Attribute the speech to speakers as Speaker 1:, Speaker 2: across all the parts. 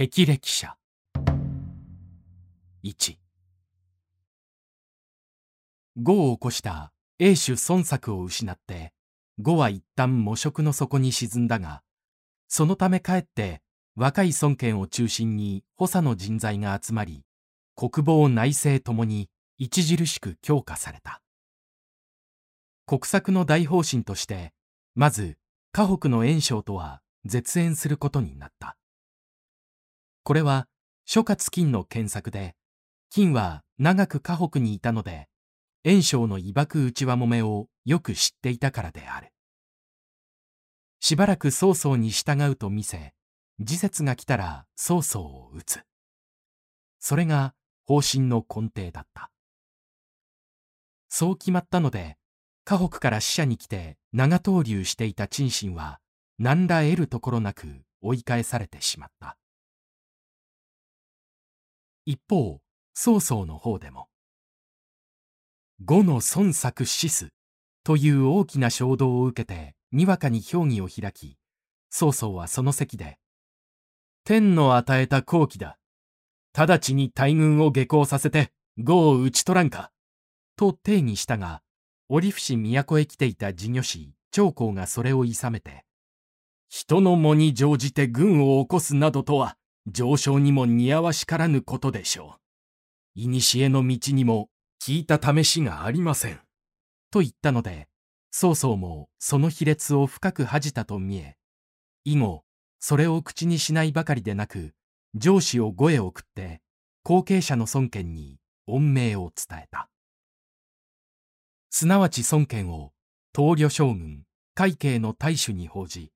Speaker 1: 霹靂者。1呉を起こした英主孫作を失って呉は一旦模職の底に沈んだがそのためかえって若い孫権を中心に補佐の人材が集まり国防内政ともに著しく強化された。国策の大方針としてまず河北の袁紹とは絶縁することになった。これは諸葛金の検索で、金は長く河北にいたので、袁紹の威爆内輪もめをよく知っていたからである。しばらく曹操に従うと見せ、時節が来たら曹操を討つ。それが方針の根底だった。そう決まったので、河北から使者に来て長投留していた陳信は、何ら得るところなく追い返されてしまった。一方、曹操の方でも、呉の孫作死すという大きな衝動を受けて、にわかに評議を開き、曹操はその席で、天の与えた好機だ。直ちに大軍を下校させて、呉を討ち取らんか。と定義したが、折伏都へ来ていた事業師、長江がそれを諌めて、人の藻に乗じて軍を起こすなどとは、上昇にも似合わしからぬことでしょう。古の道にも聞いた試しがありません。と言ったので、曹操もその卑劣を深く恥じたと見え、以後、それを口にしないばかりでなく、上司を護へ送って、後継者の孫権に恩命を伝えた。すなわち孫権を、東呂将軍、海警の大主に報じ、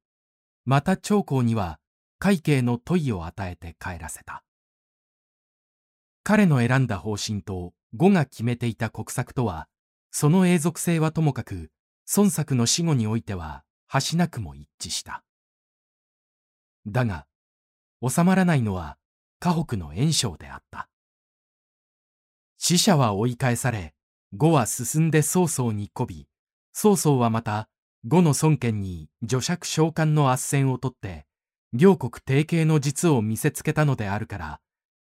Speaker 1: また長江には会計の問いを与えて帰らせた。彼の選んだ方針と呉が決めていた国策とは、その永続性はともかく、孫作の死後においては、端なくも一致した。だが、収まらないのは、河北の袁紹であった。死者は追い返され、呉は進んで曹操に媚び、曹操はまた、呉の孫権に女爵召喚の斡旋をとって、両国提携の実を見せつけたのであるから、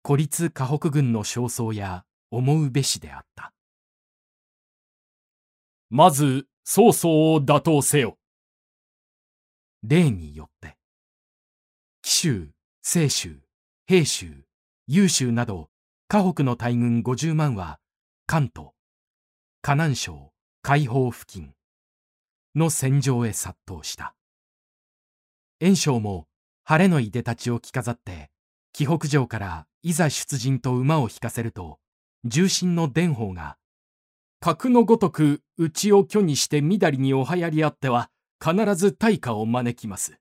Speaker 1: 孤立河北軍の焦燥や思うべしであった。
Speaker 2: まず、曹操を打倒せよ。
Speaker 1: 例によって、紀州、清州、平州、優州など、河北の大軍50万は、関東、河南省、海邦付近の戦場へ殺到した。袁紹も晴れのいでたちを着飾って、紀北城からいざ出陣と馬を引かせると、重臣の伝法が、格のごとく内を虚にしてみだりにおはやりあっては、必ず大火を招きます。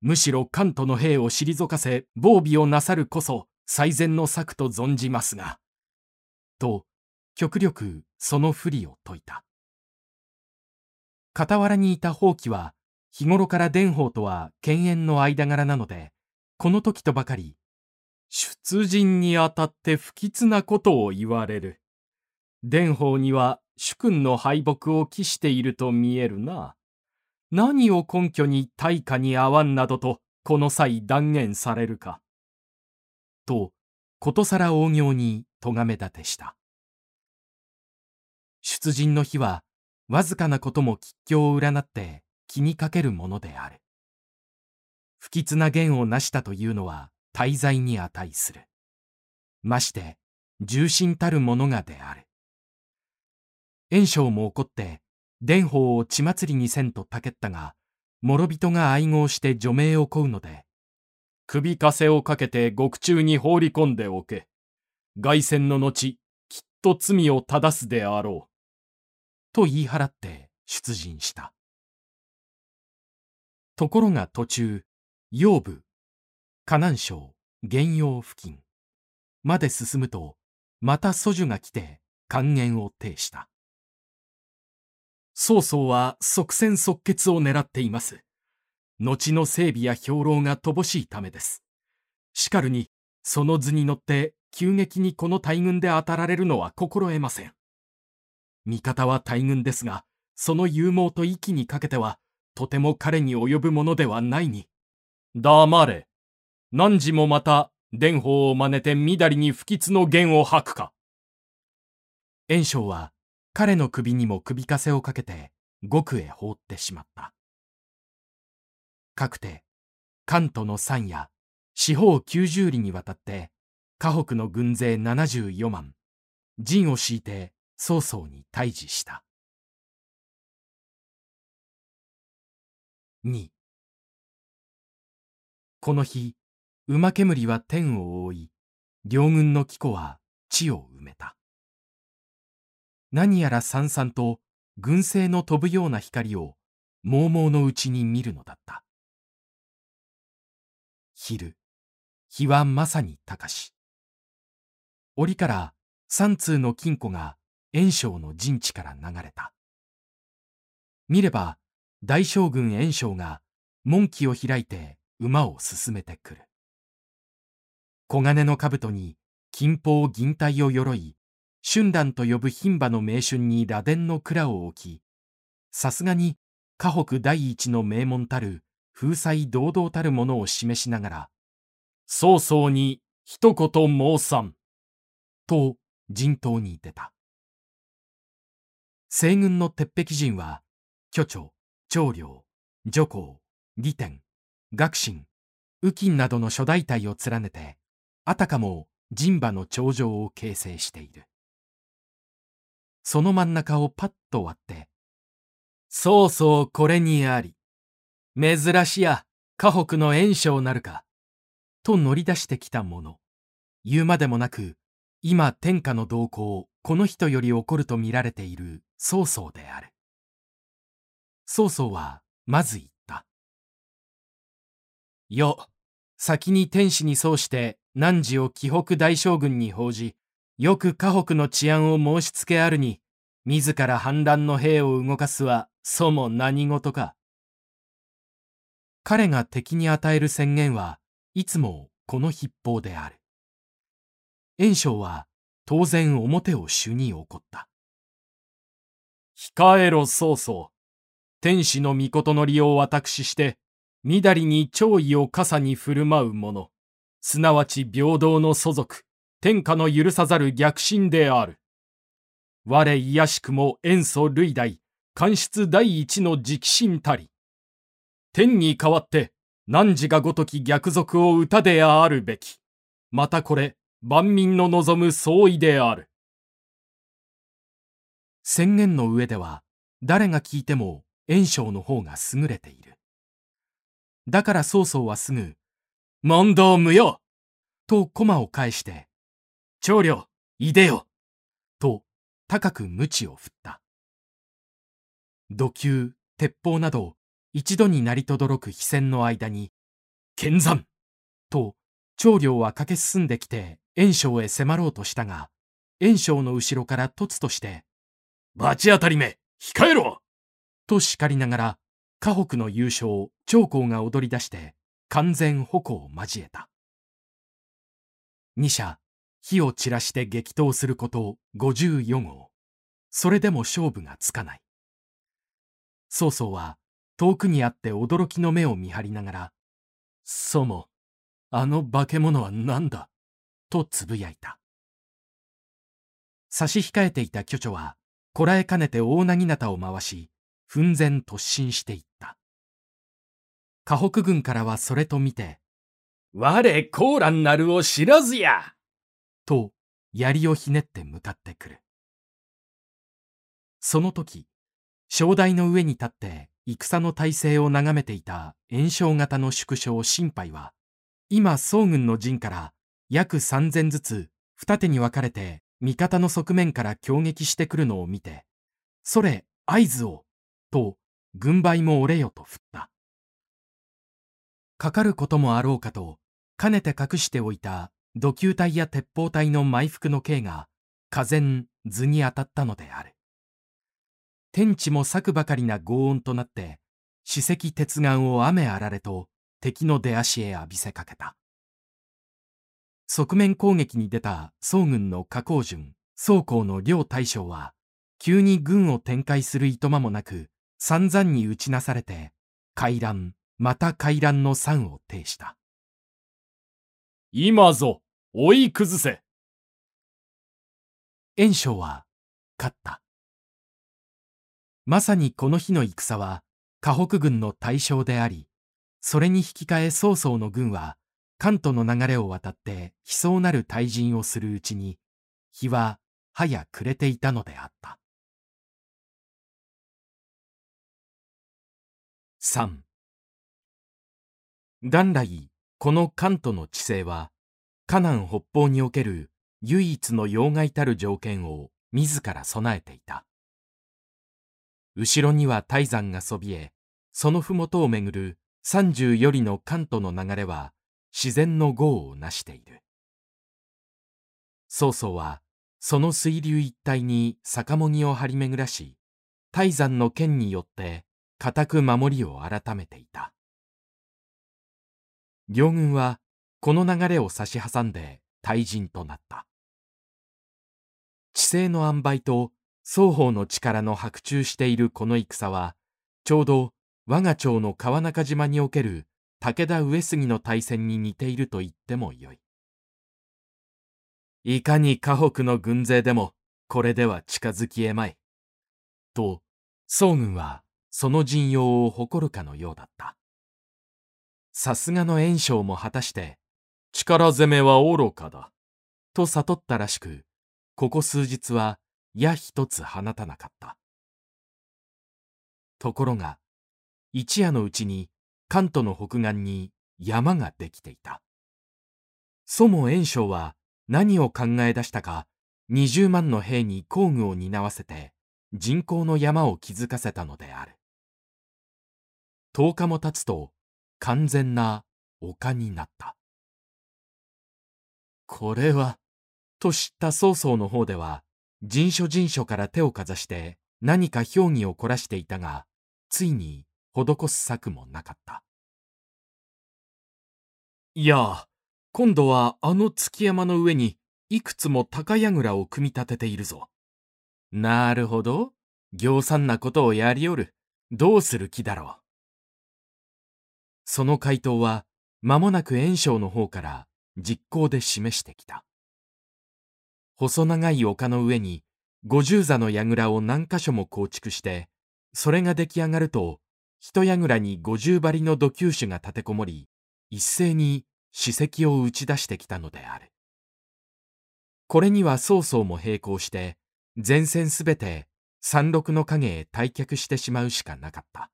Speaker 1: むしろ関東の兵を退かせ、防備をなさるこそ最善の策と存じますが。と、極力その不利を説いた。傍らにいた放棄は、日頃から伝法とは犬猿の間柄なので、この時とばかり、出陣にあたって不吉なことを言われる。伝法には主君の敗北を期していると見えるな。何を根拠に大化に合わんなどとこの際断言されるか。と、ことさら大行に咎め立てした。出陣の日は、わずかなことも吉凶を占って気にかけるものである。不吉な言を成したというのは大罪に値する。まして、重心たるものがである。袁紹も怒って、伝法を血祭りにせんとたけったが、諸人が愛合して除名を請うので、首かせをかけて獄中に放り込んでおけ。凱旋の後、きっと罪を正すであろう。と言い払って出陣した。ところが途中、腰部、河南省、原陽付近まで進むと、また祖樹が来て還元を呈した。曹操は即戦即決を狙っています。後の整備や兵糧が乏しいためです。しかるに、その図に乗って急激にこの大軍で当たられるのは心得ません。味方は大軍ですが、その勇猛と息にかけては、とても彼に及ぶものではないに。
Speaker 2: 黙れ。汝もまた、伝法を真似てみだりに不吉の弦を吐くか。
Speaker 1: 袁紹は彼の首にも首かせをかけて獄へ放ってしまった。かくて関東の山や四方九十里にわたって河北の軍勢74万陣を敷いて曹操に対峙した2この日馬煙は天を覆い両軍の貴子は地を埋めた。何やらさんさんと軍勢の飛ぶような光を猛々のうちに見るのだった。昼日はまさに高し折から三通の金庫が袁紹の陣地から流れた。見れば大将軍袁紹が門旗を開いて馬を進めてくる黄金の兜に金峰銀体を鎧春蘭と呼ぶ牝馬の名春に螺鈿の蔵を置き、さすがに河北第一の名門たる風采堂々たるものを示しながら、
Speaker 2: 曹操に一言申さん。
Speaker 1: と陣頭に出た。西軍の鉄壁陣は、巨長、長領、女皇、義天、学信、右近などの諸大隊を連ねて、あたかも陣馬の頂上を形成している。その真ん中をパッと割って、そうそうこれにあり。珍しや、河北の炎章なるか。と乗り出してきたもの。言うまでもなく、今天下の動向、この人より起こると見られている曹操である。曹操は、まず言った。よ、先に天使に奏して汝を紀北大将軍に報じ、よく河北の治安を申し付けあるに、自ら反乱の兵を動かすは、そも何事か。彼が敵に与える宣言はいつもこの筆法である。袁紹は当然表を主に怒った。
Speaker 2: 控えろ曹操。天使の御事の利を私して、みだりに弔意を傘に振る舞う者、すなわち平等の祖族、天下の許さざる逆進である。我いやしくも塩素類大、官室第一の直心たり。天に代わって、汝がごとき逆賊を歌であるべき。またこれ、万民の望む総意である。
Speaker 1: 宣言の上では、誰が聞いても袁紹の方が優れている。だから曹操はすぐ、問答無用と駒を返して、長領、いでよと、高く鞭を振った。土球、鉄砲など、一度になりとどろく飛戦の間に、剣山と、長領は駆け進んできて、袁紹へ迫ろうとしたが、袁紹の後ろから突として、
Speaker 2: 罰当たりめ、控えろ
Speaker 1: と叱りながら、河北の優勝、長江が踊り出して、完全矛を交えた。二者、火を散らして激闘すること54号。それでも勝負がつかない。曹操は遠くにあって驚きの目を見張りながら、そも、あの化け物は何だ？とつぶやいた。差し控えていた巨著は、こらえかねて大なぎなたを回し、奮然突進していった。河北軍からはそれと見て、
Speaker 2: 我コーランなるを知らずや
Speaker 1: と槍をひねって向かってくる。その時、正台の上に立って戦の体勢を眺めていた炎症型の縮小心配は、今宋軍の陣から約三千ずつ二手に分かれて味方の側面から攻撃してくるのを見て、それ合図を、と軍配も折れよと振った。かかることもあろうかと、かねて隠しておいた土球隊や鉄砲隊の埋伏の刑が、風前図に当たったのである。天地も咲くばかりな轟音となって、史跡鉄眼を雨あられと敵の出足へ浴びせかけた。側面攻撃に出た宋軍の加工順、宋江の両大将は、急に軍を展開するいとまもなく、散々に打ちなされて、回覧、また回覧の山を呈した。
Speaker 2: 今ぞ、追い崩せ。
Speaker 1: 袁紹は、勝った。まさにこの日の戦は、河北軍の大勝であり、それに引き換え曹操の軍は、関東の流れを渡って悲壮なる退陣をするうちに、日は早暮れていたのであった。3元来、この関東の地勢は、河南北方における唯一の要害たる条件を自ら備えていた。後ろには泰山がそびえ、その麓をめぐる三十よりの関東の流れは自然の豪を成している。曹操はその水流一帯に酒もぎを張り巡らし、泰山の剣によって固く守りを改めていた。両軍はこの流れを差し挟んで退陣となった。地勢の塩梅と双方の力の白昼しているこの戦は、ちょうど我が町の川中島における武田上杉の大戦に似ていると言ってもよい。いかに河北の軍勢でもこれでは近づきえまい。と、宋軍はその陣容を誇るかのようだった。さすがの袁紹も果たして、
Speaker 2: 力攻めは愚かだ。
Speaker 1: と悟ったらしく、ここ数日は矢一つ放たなかった。ところが、一夜のうちに関東の北岸に山ができていた。そも袁紹は何を考え出したか、20万の兵に工具を担わせて人工の山を築かせたのである。10日も経つと完全な丘になった。これは、と知った曹操の方では、人所人所から手をかざして何か評議を凝らしていたが、ついに施す策もなかった。
Speaker 2: いや、今度はあの月山の上にいくつも高櫓を組み立てているぞ。
Speaker 1: なるほど。行産なことをやりおる。どうする気だろう。その回答は間もなく袁紹の方から実行で示してきた。細長い丘の上に五十座の櫓を何箇所も構築して、それが出来上がると、一櫓に五十張りの土球種が立てこもり、一斉に史跡を打ち出してきたのである。これには曹操も並行して、前線すべて山麓の影へ退却してしまうしかなかった。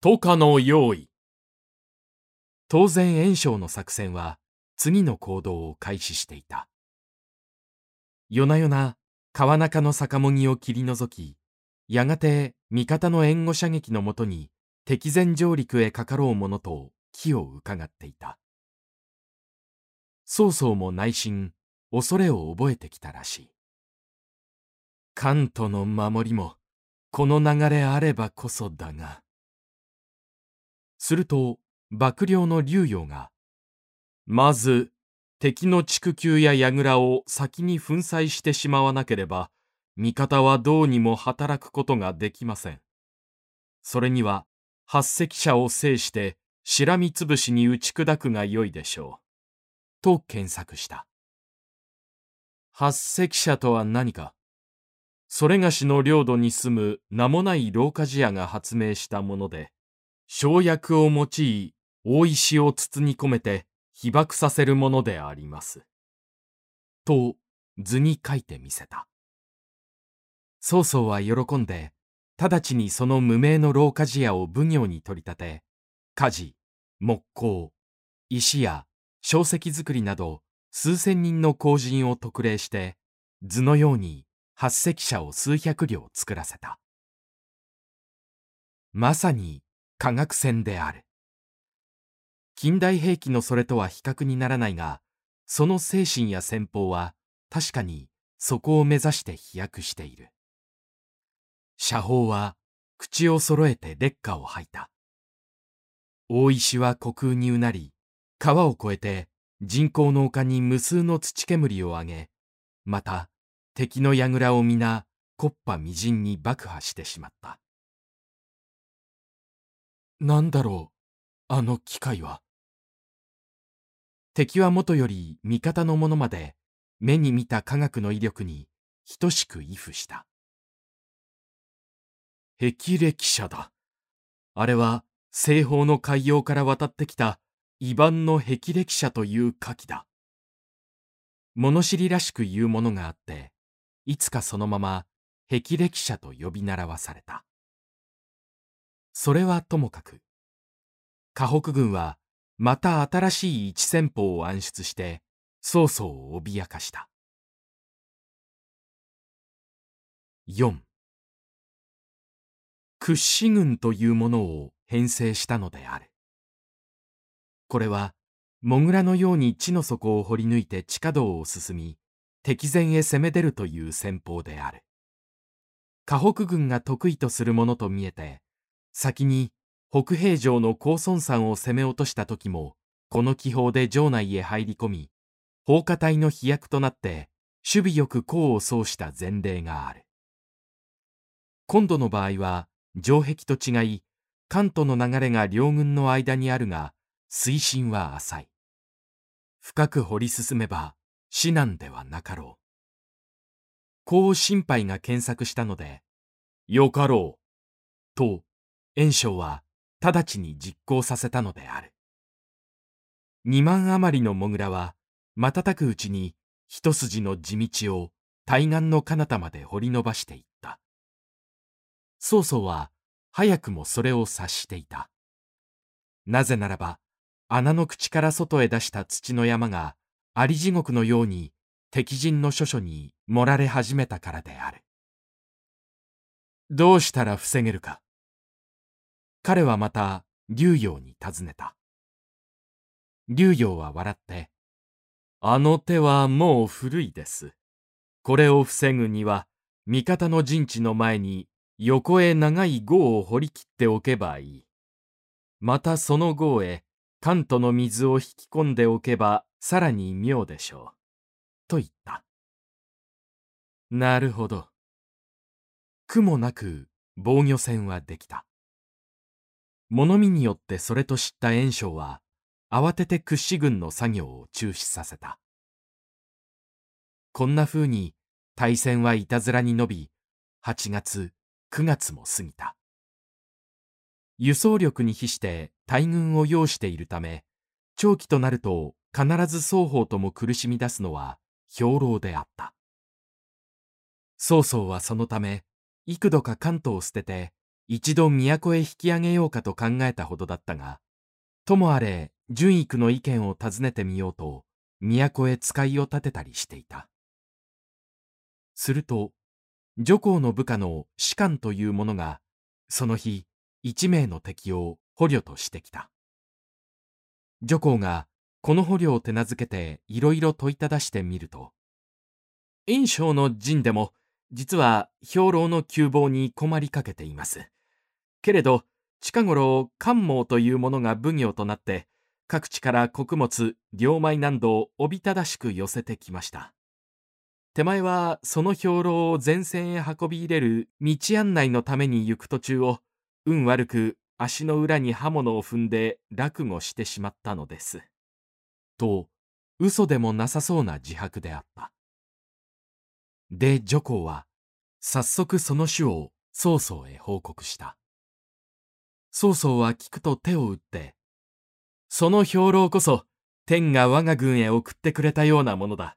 Speaker 2: とかの用意。
Speaker 1: 当然袁紹の作戦は次の行動を開始していた。夜な夜な川中の酒もぎを切り除き、やがて味方の援護射撃のもとに敵前上陸へかかろうものと気を伺っていた。曹操も内心恐れを覚えてきたらしい。関東の守りもこの流れあればこそだが。すると、幕僚の竜陽が、
Speaker 2: まず、敵の畜球や櫓を先に粉砕してしまわなければ、味方はどうにも働くことができません。それには、八隻者を制して、しらみつぶしに打ち砕くがよいでしょう。
Speaker 1: と検索した。八隻者とは何か？
Speaker 2: それがしの領土に住む名もない老化寺屋が発明したもので、生薬を用い、大石を包み込めて被爆させるものであります。
Speaker 1: と図に書いてみせた。曹操は喜んで、直ちにその無名の老鍛冶屋を奉行に取り立て、火事、木工、石や小石作りなど数千人の工人を特例して、図のように八隻車を数百両作らせた。まさに科学戦である。近代兵器のそれとは比較にならないが、その精神や戦法は確かにそこを目指して飛躍している。射砲は口を揃えて劣化を吐いた。大石は虚空にうなり、川を越えて人工の丘に無数の土煙を上げ、また敵の櫓を皆、木っ端みじんに爆破してしまった。なんだろう、あの機械は。敵はもとより味方の者まで目に見た科学の威力に等しく畏怖した。
Speaker 2: 霹靂車だ。あれは西方の海洋から渡ってきた異番の霹靂車という火器だ。
Speaker 1: 物知りらしく言うものがあって、いつかそのまま霹靂車と呼び習わされた。それはともかく、河北軍はまた新しい一戦法を暗出して、曹操を脅かした。4屈指軍というものを編成したのである。これは、モグラのように地の底を掘り抜いて地下道を進み、敵前へ攻め出るという戦法である。河北軍が得意とするものと見えて、先に北平城の高孫山を攻め落とした時も、この気泡で城内へ入り込み、放火隊の飛躍となって、守備よく功を奏した前例がある。今度の場合は、城壁と違い、関東の流れが両軍の間にあるが、水深は浅い。深く掘り進めば、至難ではなかろう。こう心配が検索したので、
Speaker 2: よかろ
Speaker 1: う。と、袁紹は直ちに実行させたのである。二万余りのモグラは、瞬くうちに一筋の地道を対岸の彼方まで掘り伸ばしていった。曹操は早くもそれを察していた。なぜならば、穴の口から外へ出した土の山が、あり地獄のように敵陣の諸所に盛られ始めたからである。どうしたら防げるか。彼はまた竜陽に尋ねた。竜陽は笑って、
Speaker 2: あの手はもう古いです。これを防ぐには、味方の陣地の前に横へ長い壕を掘り切っておけばいい。またその壕へ関東の水を引き込んでおけばさらに妙でしょう。
Speaker 1: と言った。なるほど。苦もなく防御戦はできた。物見によってそれと知った袁紹は、慌てて屈指軍の作業を中止させた。こんな風に大戦はいたずらに伸び、8月、9月も過ぎた。輸送力に比して大軍を要しているため、長期となると必ず双方とも苦しみ出すのは兵糧であった。曹操はそのため、幾度か関東を捨てて、一度都へ引き上げようかと考えたほどだったが、ともあれ、順育の意見を尋ねてみようと、都へ使いを立てたりしていた。すると、女皇の部下の士官という者が、その日、一名の敵を捕虜としてきた。女皇が、この捕虜を手なずけていろいろ問いただしてみると、炎章の陣でも、実は兵糧の急防に困りかけています。けれど、近頃、関毛というものが奉行となって、各地から穀物、両米などをおびただしく寄せてきました。手前はその兵糧を前線へ運び入れる道案内のために行く途中を、運悪く足の裏に刃物を踏んで落語してしまったのです。と、嘘でもなさそうな自白であった。で、女皇は、早速その種を曹操へ報告した。曹操は聞くと手を打って、その兵糧こそ天が我が軍へ送ってくれたようなものだ。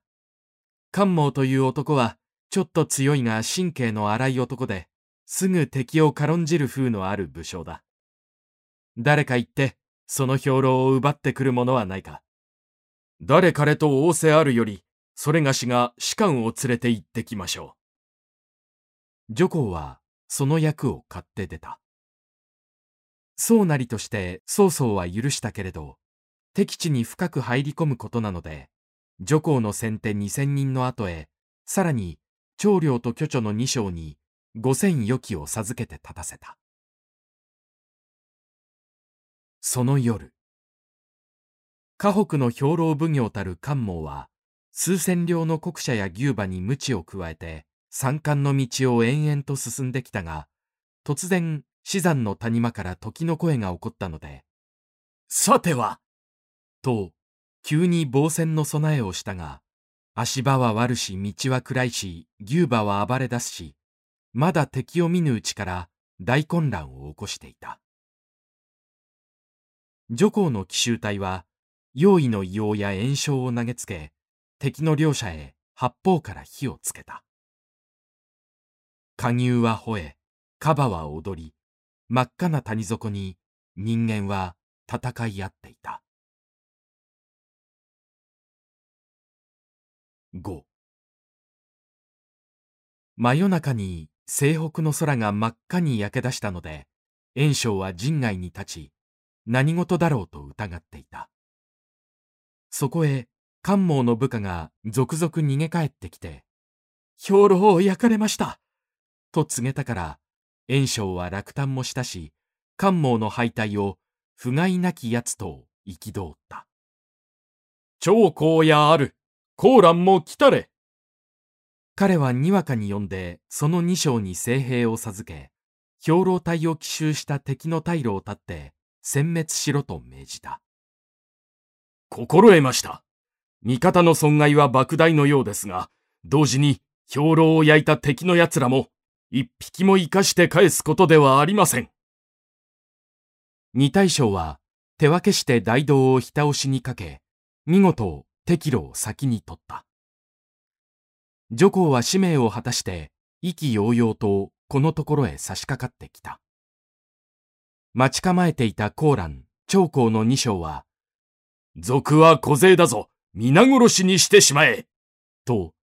Speaker 1: 関毛という男はちょっと強いが神経の荒い男で、すぐ敵を軽んじる風のある武将だ。誰か言って、その兵糧を奪ってくる者はないか。誰彼と仰せあるより、それがしが士官を連れて行ってきましょう。女皇はその役を買って出た。そうなりとして曹操は許したけれど、敵地に深く入り込むことなので、女皇の先手二千人の後へ、さらに長領と巨著の二将に五千余機を授けて立たせた。その夜、河北の兵糧奉行たる関毛は、数千両の国車や牛馬に鞭を加えて、山間の道を延々と進んできたが、突然死山の谷間から時の声が起こったので、
Speaker 2: さては、
Speaker 1: と、急に防戦の備えをしたが、足場は悪し道は暗いし、牛馬は暴れ出すし、まだ敵を見ぬうちから大混乱を起こしていた。女皇の奇襲隊は、用意の硫黄や炎症を投げつけ、敵の両者へ八方から火をつけた。下牛は吠え、カバは踊り、真っ赤な谷底に人間は戦い合っていた。5真夜中に西北の空が真っ赤に焼け出したので、炎章は陣外に立ち、何事だろうと疑っていた。そこへ、関毛の部下が続々逃げ帰ってきて、兵糧を焼かれましたと告げたから、炎章は落胆もしたし、関毛の敗退を不甲斐なき奴と憤った。
Speaker 2: 長江やある、コーランも来たれ。
Speaker 1: 彼はにわかに呼んで、その二将に聖兵を授け、兵糧隊を奇襲した敵の退路を立って、殲滅しろと命じた。
Speaker 2: 心得ました。味方の損害は莫大のようですが、同時に兵糧を焼いた敵の奴らも、一匹も生かして返すことではありません。
Speaker 1: 二大将は手分けして大道をひた押しにかけ、見事適路を先に取った。女皇は使命を果たして意気揚々とこのところへ差し掛かってきた。待ち構えていたコーラン、長江の二将は、
Speaker 2: 賊は小勢だぞ。皆殺しにしてしまえ。
Speaker 1: と、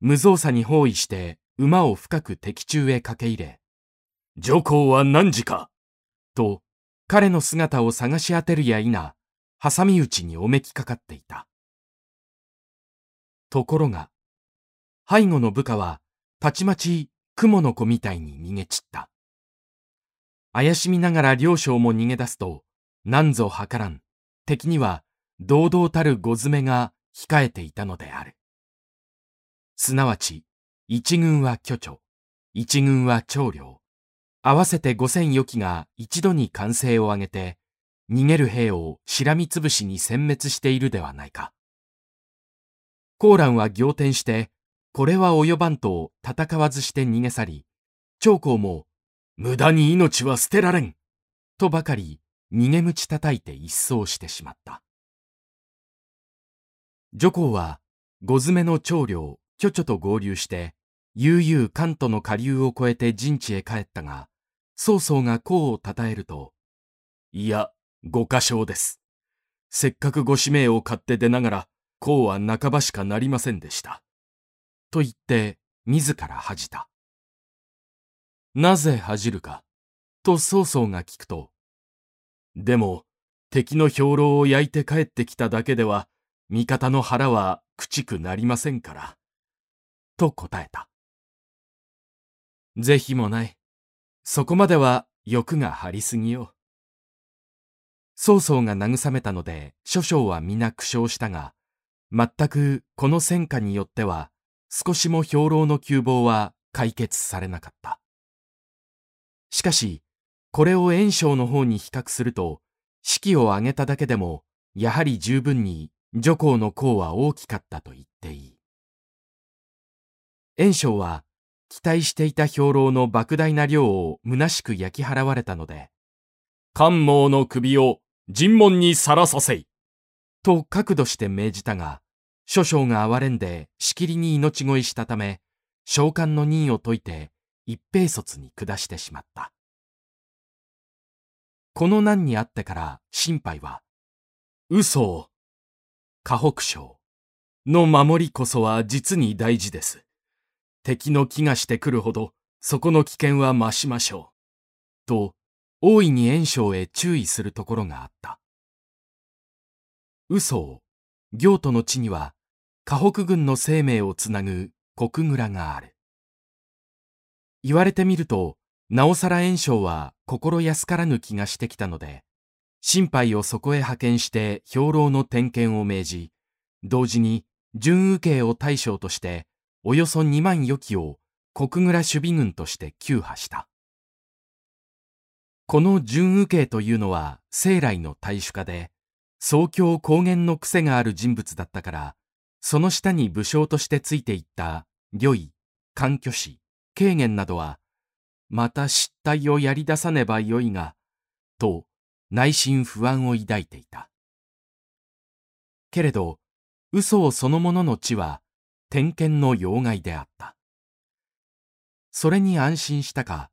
Speaker 1: 無造作に包囲して馬を深く敵中へ駆け入れ、
Speaker 2: 女皇は何時か。
Speaker 1: と、彼の姿を探し当てるや否、挟み撃ちにおめきかかっていた。ところが、背後の部下は、たちまち雲の子みたいに逃げ散った。怪しみながら両将も逃げ出すと、何ぞ計らん、敵には堂々たるご詰めが控えていたのである。すなわち、一軍は巨著、一軍は長領、合わせて五千余機が一度に歓声を上げて、逃げる兵をしらみつぶしに殲滅しているではないか。コーランは仰天して、これは及ばんと戦わずして逃げ去り、長江も、無駄に命は捨てられんとばかり逃げ鞭叩いて一掃してしまった。女皇は、五詰めの長領、巨著と合流して、悠々関東の下流を越えて陣地へ帰ったが、曹操が功を称えると、いや、ご過小です。せっかくご使命を買って出ながら、こうは半ばしかなりませんでした。と言って自ら恥じた。なぜ恥じるかと曹操が聞くと、でも敵の兵糧を焼いて帰ってきただけでは味方の腹は朽ちくなりませんから。と答えた。是非もない。そこまでは欲が張りすぎよ。曹操が慰めたので諸将は皆苦笑したが、全くこの戦果によっては少しも兵糧の窮乏は解決されなかった。しかし、これを炎章の方に比較すると、士気を上げただけでも、やはり十分に女皇の功は大きかったと言っていい。炎章は、期待していた兵糧の莫大な量を虚しく焼き払われたので、
Speaker 2: 関毛の首を尋問にさらさせい。
Speaker 1: と角度して命じたが、諸将が哀れんでしきりに命乞いしたため、召喚の任を解いて一平卒に下してしまった。この難にあってから心配は、
Speaker 2: 嘘を、
Speaker 1: 河北省の守りこそは実に大事です。敵の気がしてくるほど、そこの危険は増しましょう。と、大いに炎章へ注意するところがあった。嘘を、行都の地には、河北軍の生命をつなぐ国蔵がある。言われてみると、なおさら炎章は心安からぬ気がしてきたので、心配をそこへ派遣して兵糧の点検を命じ、同時に準右慶を大将として、およそ2万余機を国蔵守備軍として休派した。この準右慶というのは生来の大主家で、宗教公言の癖がある人物だったから、その下に武将としてついていった御意、環挙士、軽減などは、また失態をやり出さねばよいが、と内心不安を抱いていた。けれど、嘘をそのものの地は、天見の要害であった。それに安心したか、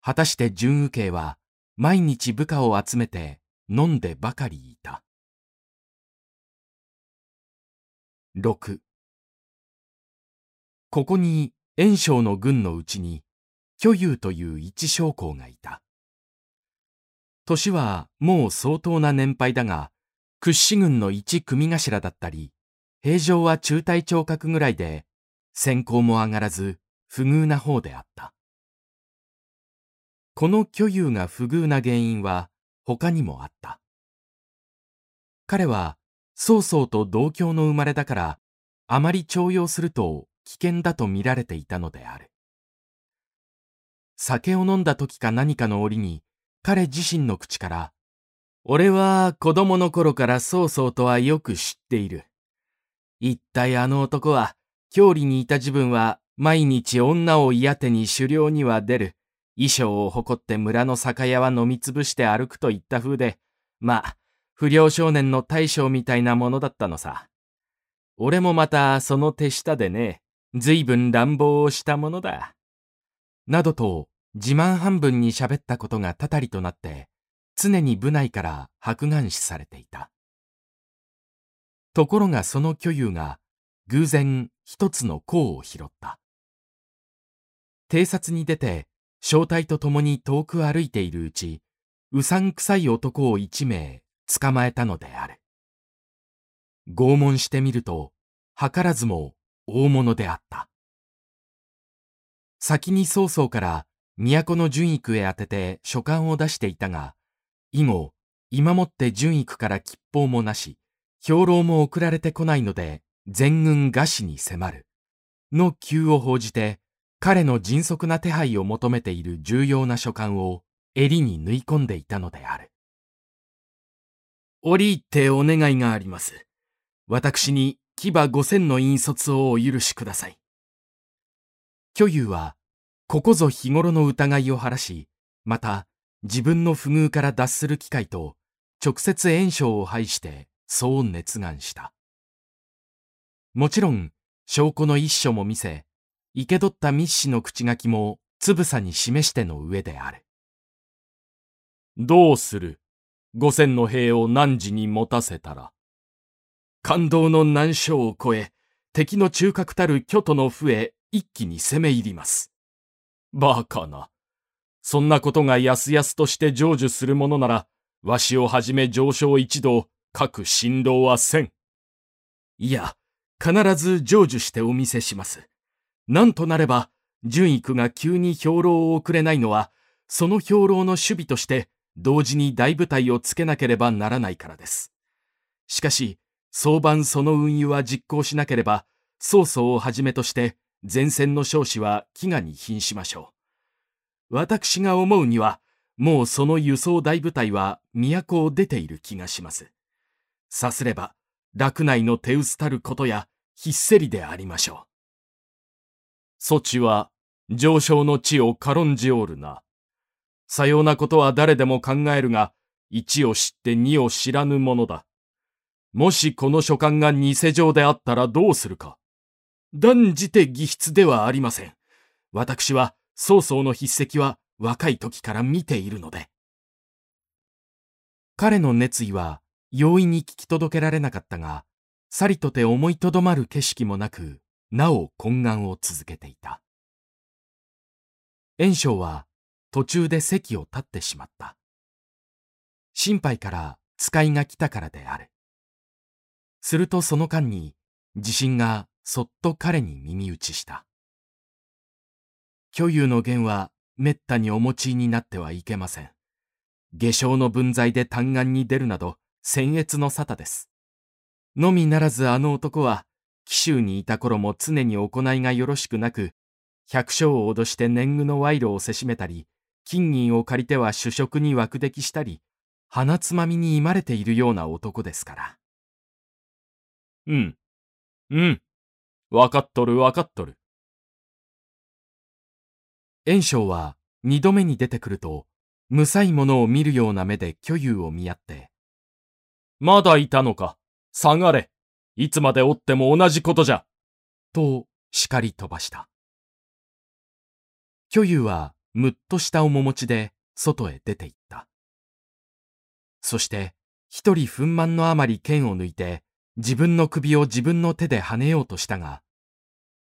Speaker 1: 果たして純右慶は、毎日部下を集めて飲んでばかりいた。6ここに袁紹の軍のうちに巨勇という一将校がいた。年はもう相当な年配だが、屈指軍の一組頭だったり、平常は中隊長格ぐらいで、先行も上がらず不遇な方であった。この巨勇が不遇な原因は他にもあった。彼は曹操と同郷の生まれだから、あまり重用すると危険だと見られていたのである。酒を飲んだ時か何かの折に、彼自身の口から、俺は子供の頃から曹操とはよく知っている。一体あの男は、郷里にいた自分は毎日女を嫌手に狩猟には出る。衣装を誇って村の酒屋は飲みつぶして歩くといった風で、まあ、不良少年の大将みたいなものだったのさ。俺もまたその手下でね、随分乱暴をしたものだ。などと自慢半分に喋ったことがたたりとなって、常に部内から白眼視されていた。ところがその巨勇が偶然一つの甲を拾った。偵察に出て正体と共に遠く歩いているうち、うさんくさい男を一名捕まえたのである。拷問してみると、図らずも大物であった。先に曹操から都の順育へ宛てて書簡を出していたが、以後、今もって順育から吉報もなし、兵糧も送られてこないので、全軍餓死に迫る。の急を報じて、彼の迅速な手配を求めている重要な書簡を襟に縫い込んでいたのである。折り入ってお願いがあります。私に牙五千の引率をお許しください。巨勇は、ここぞ日頃の疑いを晴らし、また自分の不遇から脱する機会と、直接炎症を排して、そう熱願した。もちろん、証拠の一書も見せ、生け取った密使の口書きもつぶさに示しての上である。
Speaker 2: どうする？五千の兵を汝に持たせたら？
Speaker 1: 感動の難所を越え、敵の中核たる巨都の府へ一気に攻め入ります。
Speaker 2: バカな。そんなことがやすやすとして成就するものなら、わしをはじめ上昇一同、各新郎はせん。
Speaker 1: いや、必ず成就してお見せします。なんとなれば、順育が急に兵糧を送れないのは、その兵糧の守備として、同時に大部隊をつけなければならないからです。しかし、早晩その運輸は実行しなければ、曹操をはじめとして前線の将士は飢餓に瀕しましょう。私が思うには、もうその輸送大部隊は都を出ている気がします。さすれば、楽内の手薄たることや、ひっせりでありましょう。
Speaker 2: そちは、上昇の地を軽んじおるな。さようなことは誰でも考えるが、一を知って二を知らぬものだ。もしこの書簡が偽状であったらどうするか。
Speaker 1: 断じて偽筆ではありません。私は曹操の筆跡は若い時から見ているので。彼の熱意は容易に聞き届けられなかったが、さりとて思いとどまる景色もなく、なお懇願を続けていた。袁紹は途中で席を立ってしまった。心配から使いが来たからである。するとその間に地震がそっと彼に耳打ちした。巨有の弦はめったにお持ちになってはいけません。下生の分際で単眼に出るなど僭越の沙汰です。のみならずあの男は紀州にいた頃も常に行いがよろしくなく、百姓を脅して年貢の賄賂をせしめたり、金銀を借りては主食に枠出来したり、鼻つまみに居まれているような男ですから。
Speaker 2: うん。うん。わかっとるわかっとる。
Speaker 1: 炎章は二度目に出てくると、むさいものを見るような目で巨遊を見合って。
Speaker 2: まだいたのか。下がれ。いつまでおっても同じことじゃ。
Speaker 1: と叱り飛ばした。巨遊はむっとした面持ちで外へ出て行った。そして一人憤懣のあまり剣を抜いて自分の首を自分の手で跳ねようとしたが、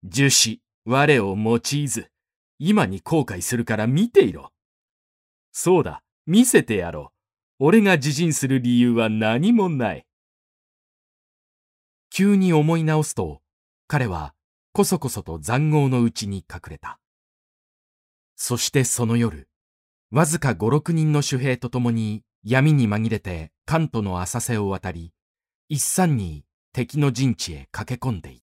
Speaker 1: 樹脂、我を用いず、今に後悔するから見ていろ。そうだ、見せてやろう。俺が自陣する理由は何もない。急に思い直すと、彼はこそこそと残壕のうちに隠れた。そしてその夜、わずか五六人の守兵と共に闇に紛れて関東の浅瀬を渡り、一三に敵の陣地へ駆け込んでいた。